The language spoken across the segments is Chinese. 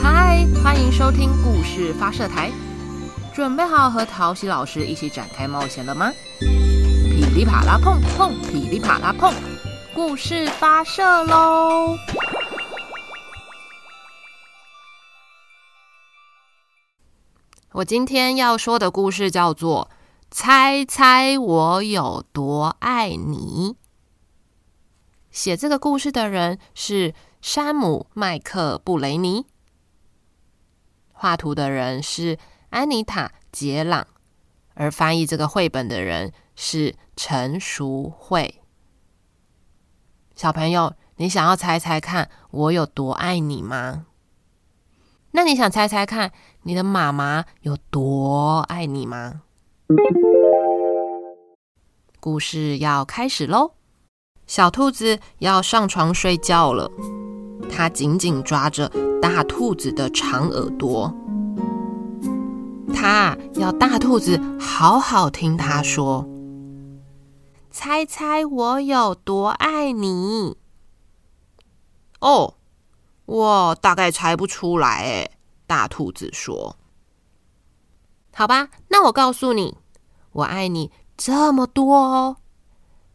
嗨，欢迎收听故事发射台，准备好和陶喜老师一起展开冒险了吗？噼里啪啦碰碰，噼里啪啦碰，故事发射喽！我今天要说的故事叫做《猜猜我有多爱你》。写这个故事的人是山姆·麦克布雷尼。画图的人是安妮塔·杰朗，而翻译这个绘本的人是陈淑慧。小朋友，你想要猜猜看我有多爱你吗？那你想猜猜看你的妈妈有多爱你吗？故事要开始喽！小兔子要上床睡觉了。它紧紧抓着大兔子的长耳朵，他要大兔子好好听他说：“猜猜我有多爱你？”哦，我大概猜不出来诶。大兔子说：“好吧，那我告诉你，我爱你这么多哦。”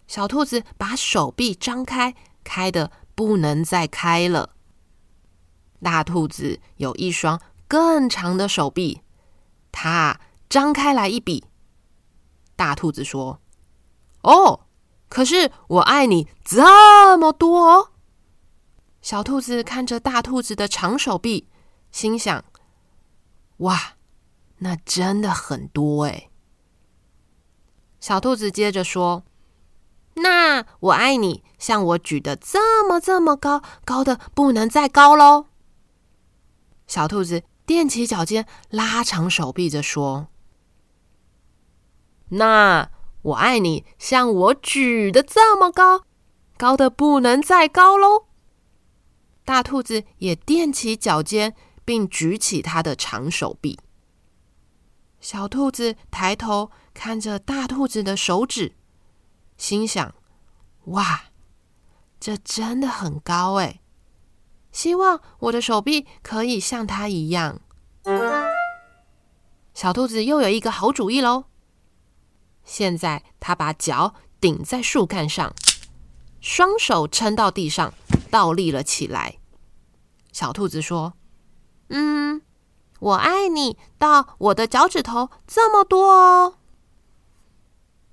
小兔子把手臂张开，开得不能再开了。大兔子有一双更长的手臂，他张开来一比。大兔子说：“哦，可是我爱你这么多哦。”小兔子看着大兔子的长手臂，心想：“哇，那真的很多哎。”小兔子接着说。那我爱你，像我举得这么这么高，高的不能再高喽。小兔子踮起脚尖，拉长手臂着说：“那我爱你，像我举得这么高，高的不能再高喽。”大兔子也踮起脚尖，并举起它的长手臂。小兔子抬头看着大兔子的手指。心想：“哇，这真的很高哎！希望我的手臂可以像它一样。”小兔子又有一个好主意喽！现在，它把脚顶在树干上，双手撑到地上，倒立了起来。小兔子说：“嗯，我爱你到我的脚趾头这么多哦。”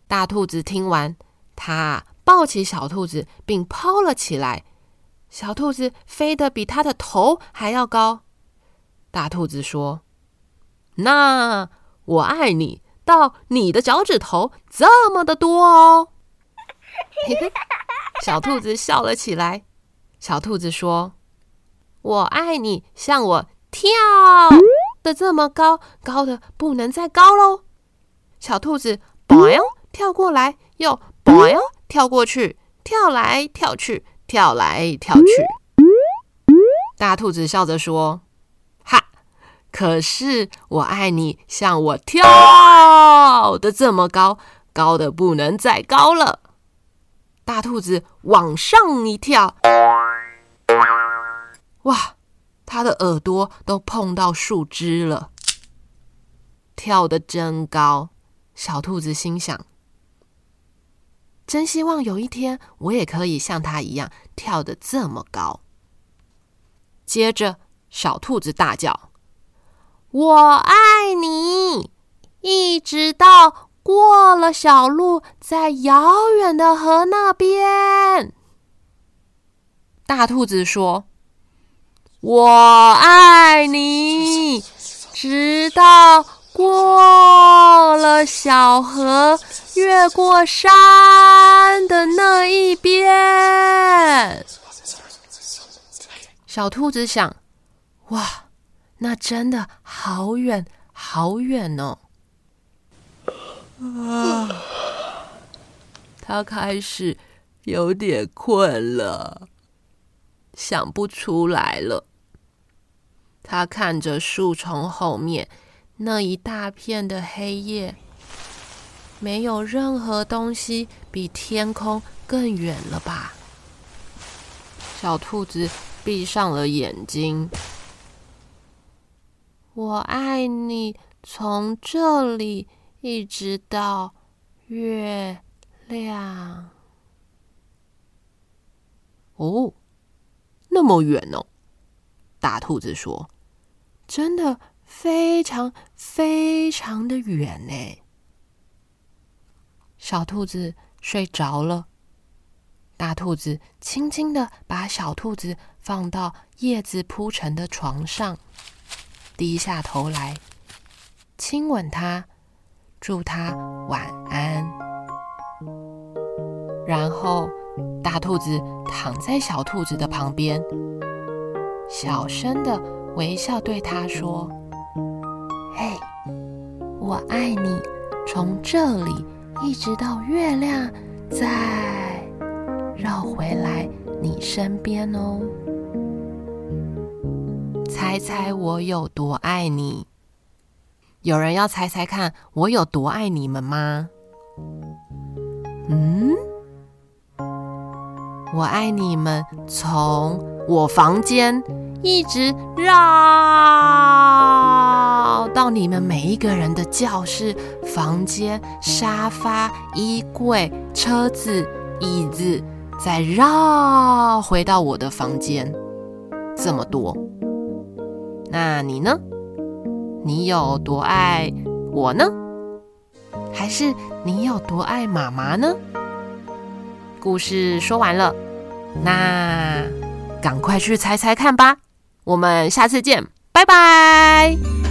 大兔子听完。他抱起小兔子，并抛了起来。小兔子飞得比它的头还要高。大兔子说：“那我爱你到你的脚趾头这么的多哦。”小兔子笑了起来。小兔子说：“我爱你像我跳的这么高，高的不能再高喽。”小兔子“嘣”跳过来又。哦哟，跳过去，跳来跳去，跳来跳去。大兔子笑着说：“哈，可是我爱你，像我跳的这么高，高的不能再高了。”大兔子往上一跳，哇，它的耳朵都碰到树枝了，跳得真高。小兔子心想。真希望有一天我也可以像他一样跳得这么高。接着，小兔子大叫：“我爱你！”一直到过了小路，在遥远的河那边。大兔子说：“我爱你！”直到。过了小河，越过山的那一边。小兔子想：“哇，那真的好远好远哦！”啊，他开始有点困了，想不出来了。他看着树丛后面。那一大片的黑夜，没有任何东西比天空更远了吧？小兔子闭上了眼睛，我爱你，从这里一直到月亮。哦，那么远哦。大兔子说：“真的非常非常的远呢。”小兔子睡着了，大兔子轻轻的把小兔子放到叶子铺成的床上，低下头来亲吻它，祝它晚安。然后，大兔子躺在小兔子的旁边。小声的微笑对它说：“嘿，我爱你，从这里一直到月亮，再绕回来你身边哦。猜猜我有多爱你？有人要猜猜看我有多爱你们吗？嗯，我爱你们从。”我房间一直绕到你们每一个人的教室、房间、沙发、衣柜、车子、椅子，再绕回到我的房间，这么多。那你呢？你有多爱我呢？还是你有多爱妈妈呢？故事说完了，那。赶快去猜猜看吧！我们下次见，拜拜。